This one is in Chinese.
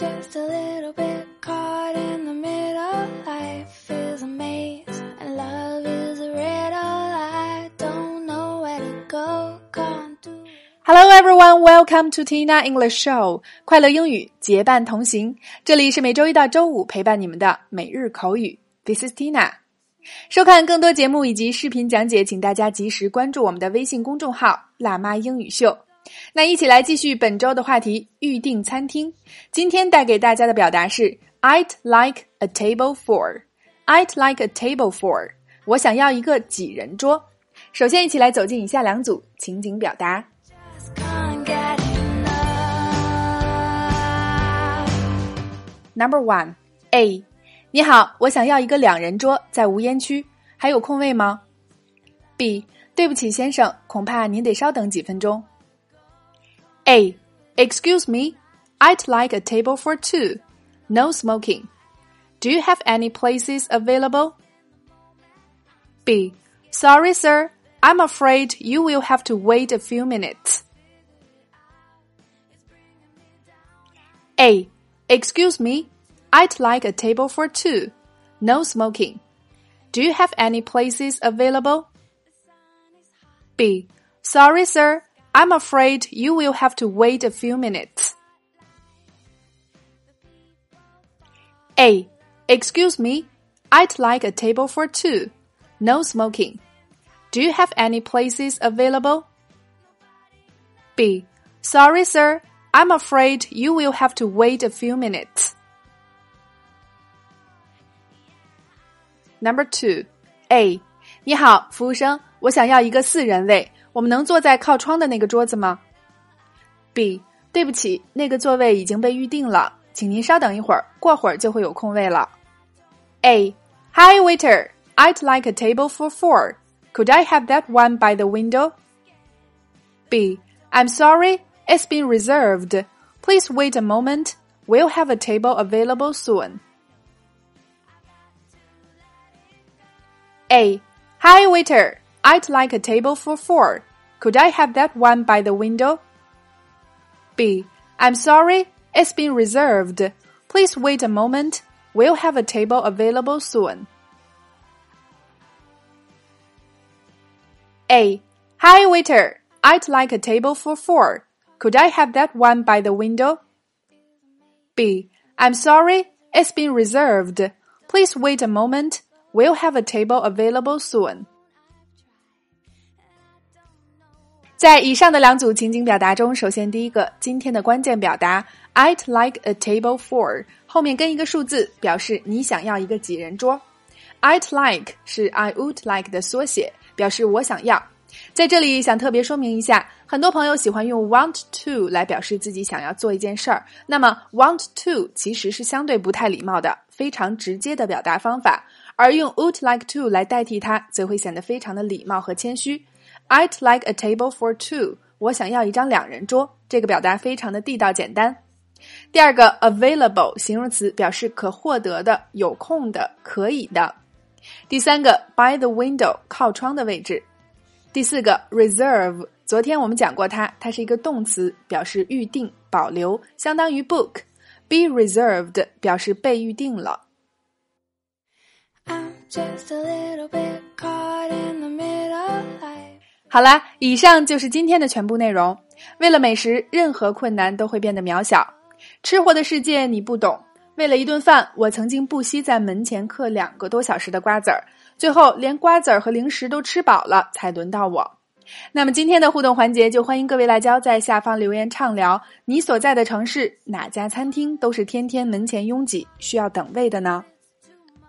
just a little bit caught in the middle. Life is a maze and love is a riddle. I don't know where to go. Can't do. Hello everyone, welcome to Tina English Show，快乐英语结伴同行。这里是每周一到周五陪伴你们的每日口语。This is Tina。收看更多节目以及视频讲解，请大家及时关注我们的微信公众号“辣妈英语秀”。那一起来继续本周的话题——预订餐厅。今天带给大家的表达是 "I'd like a table for." I'd like a table for. 我想要一个几人桌。首先，一起来走进以下两组情景表达。Number one, A，你好，我想要一个两人桌，在无烟区，还有空位吗？B，对不起，先生，恐怕您得稍等几分钟。A, excuse me, I'd like a table for two, no smoking. Do you have any places available? B, sorry, sir, I'm afraid you will have to wait a few minutes. A. Excuse me, I'd like a table for two. No smoking. Do you have any places available? B. Sorry, sir. I'm afraid you will have to wait a few minutes. A. Excuse me, I'd like a table for two. No smoking. Do you have any places available? B. Sorry, sir. I'm afraid you will have to wait a few minutes. Number two, A. 你好，服务生，我想要一个四人位， 我们能坐在靠窗的那个桌子吗？B. 对不起，那个座位已经被预定了，请您稍等一会儿，过会儿就会有空位了。A. Hi waiter, I'd like a table for four. Could I have that one by the window? B. I'm sorry, it's been reserved. Please wait a moment. We'll have a table available soon. A. Hi waiter, I'd like a table for four. Could I have that one by the window? B. I'm sorry, it's been reserved. Please wait a moment. We'll have a table available soon. A. Hi waiter, I'd like a table for four. Could I have that one by the window? B. I'm sorry, it's been reserved. Please wait a moment. We'll have a table available soon. 在以上的两组情景表达中，首先第一个，今天的关键表达 "I'd like a table for" 后面跟一个数字，表示你想要一个几人桌。I'd like 是 I would like 的缩写，表示我想要。在这里想特别说明一下，很多朋友喜欢用 want to 来表示自己想要做一件事儿。那么 want to 其实是相对不太礼貌的，非常直接的表达方法，而用 would like to 来代替它，则会显得非常的礼貌和谦虚。I'd like a table for two，我想要一张两人桌。这个表达非常的地道简单。第二个 available 形容词表示可获得的、有空的、可以的。第三个 by the window 靠窗的位置。第四个 reserve，昨天我们讲过它，它是一个动词，表示预定、保留，相当于 book。Be reserved 表示被预定了。I'm just a little bit caught in the middle. 好啦，以上就是今天的全部内容。为了美食，任何困难都会变得渺小。吃货的世界你不懂。为了一顿饭，我曾经不惜在门前嗑两个多小时的瓜子儿，最后连瓜子儿和零食都吃饱了，才轮到我。那么今天的互动环节，就欢迎各位辣椒在下方留言畅聊，你所在的城市哪家餐厅都是天天门前拥挤，需要等位的呢